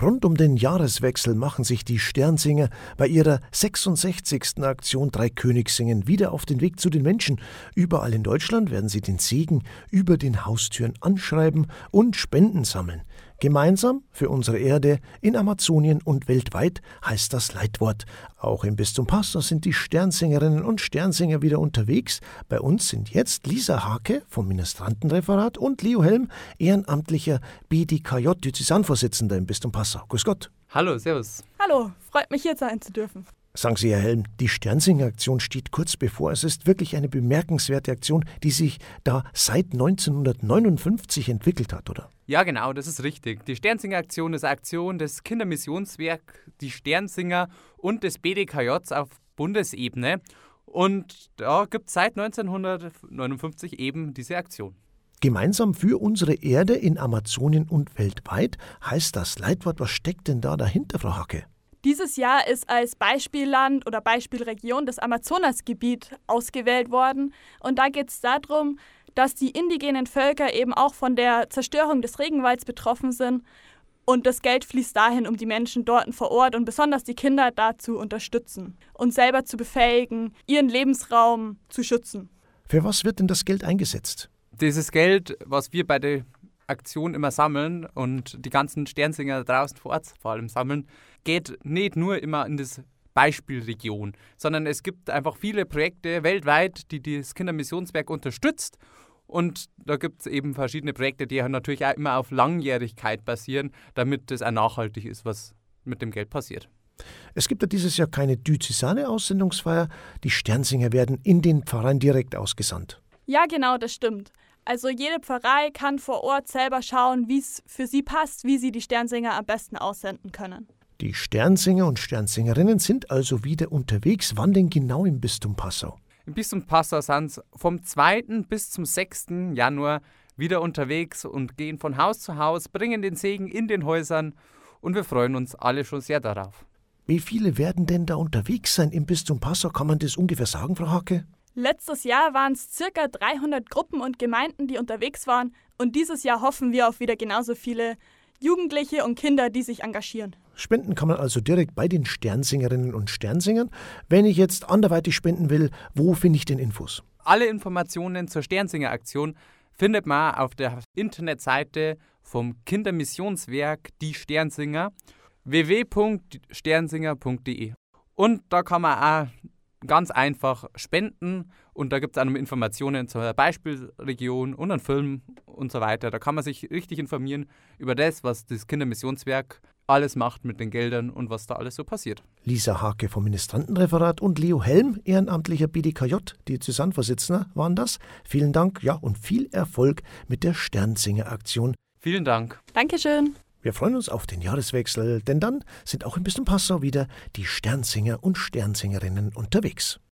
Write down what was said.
Rund um den Jahreswechsel machen sich die Sternsinger bei ihrer 66. Aktion Drei Königssingen wieder auf den Weg zu den Menschen. Überall in Deutschland werden sie den Segen über den Haustüren anschreiben und Spenden sammeln. Gemeinsam für unsere Erde in Amazonien und weltweit heißt das Leitwort. Auch im Bistum Passau sind die Sternsingerinnen und Sternsinger wieder unterwegs. Bei uns sind jetzt Lisa Hake vom Ministrantenreferat und Leo Helm, ehrenamtlicher BDKJ-Diözesanvorsitzender im Bistum Passau. Grüß Gott. Hallo, servus. Hallo, freut mich hier sein zu dürfen. Sagen Sie, Herr Helm, die Sternsinger-Aktion steht kurz bevor. Es ist wirklich eine bemerkenswerte Aktion, die sich da seit 1959 entwickelt hat, oder? Ja, genau, das ist richtig. Die Sternsinger-Aktion ist eine Aktion des Kindermissionswerk, die Sternsinger und des BDKJs auf Bundesebene. Und da gibt es seit 1959 eben diese Aktion. Gemeinsam für unsere Erde in Amazonien und weltweit heißt das Leitwort. Was steckt denn da dahinter, Frau Hacke? Dieses Jahr ist als Beispielland oder Beispielregion das Amazonasgebiet ausgewählt worden. Und da geht es darum, dass die indigenen Völker eben auch von der Zerstörung des Regenwalds betroffen sind. Und das Geld fließt dahin, um die Menschen dort vor Ort und besonders die Kinder dazu unterstützen und selber zu befähigen, ihren Lebensraum zu schützen. Für was wird denn das Geld eingesetzt? Dieses Geld, was wir bei der Aktion immer sammeln und die ganzen Sternsinger draußen vor Ort vor allem sammeln, geht nicht nur immer in das Beispielregion, sondern es gibt einfach viele Projekte weltweit, die das Kindermissionswerk unterstützt. Und da gibt es eben verschiedene Projekte, die natürlich auch immer auf Langjährigkeit basieren, damit das auch nachhaltig ist, was mit dem Geld passiert. Es gibt ja dieses Jahr keine Diözesane-Aussendungsfeier. Die Sternsinger werden in den Pfarreien direkt ausgesandt. Ja, genau, das stimmt. Also jede Pfarrei kann vor Ort selber schauen, wie es für sie passt, wie sie die Sternsinger am besten aussenden können. Die Sternsinger und Sternsingerinnen sind also wieder unterwegs. Wann denn genau im Bistum Passau? Im Bistum Passau sind sie vom 2. bis zum 6. Januar wieder unterwegs und gehen von Haus zu Haus, bringen den Segen in den Häusern und wir freuen uns alle schon sehr darauf. Wie viele werden denn da unterwegs sein im Bistum Passau? Kann man das ungefähr sagen, Frau Hacke? Letztes Jahr waren es circa 300 Gruppen und Gemeinden, die unterwegs waren. Und dieses Jahr hoffen wir auf wieder genauso viele Jugendliche und Kinder, die sich engagieren. Spenden kann man also direkt bei den Sternsingerinnen und Sternsingern. Wenn ich jetzt anderweitig spenden will, wo finde ich den Infos? Alle Informationen zur Sternsinger-Aktion findet man auf der Internetseite vom Kindermissionswerk Die Sternsinger www.sternsinger.de. Und da kann man auch ganz einfach spenden und da gibt es auch Informationen zur Beispielregion und einen Film und so weiter. Da kann man sich richtig informieren über das, was das Kindermissionswerk alles macht mit den Geldern und was da alles so passiert. Lisa Hake vom Ministrantenreferat und Leo Helm, ehrenamtlicher BDKJ, die Zusammenvorsitzender waren das. Vielen Dank, ja, und viel Erfolg mit der Sternsinger-Aktion. Vielen Dank. Dankeschön. Wir freuen uns auf den Jahreswechsel, denn dann sind auch im Bistum Passau wieder die Sternsinger und Sternsingerinnen unterwegs.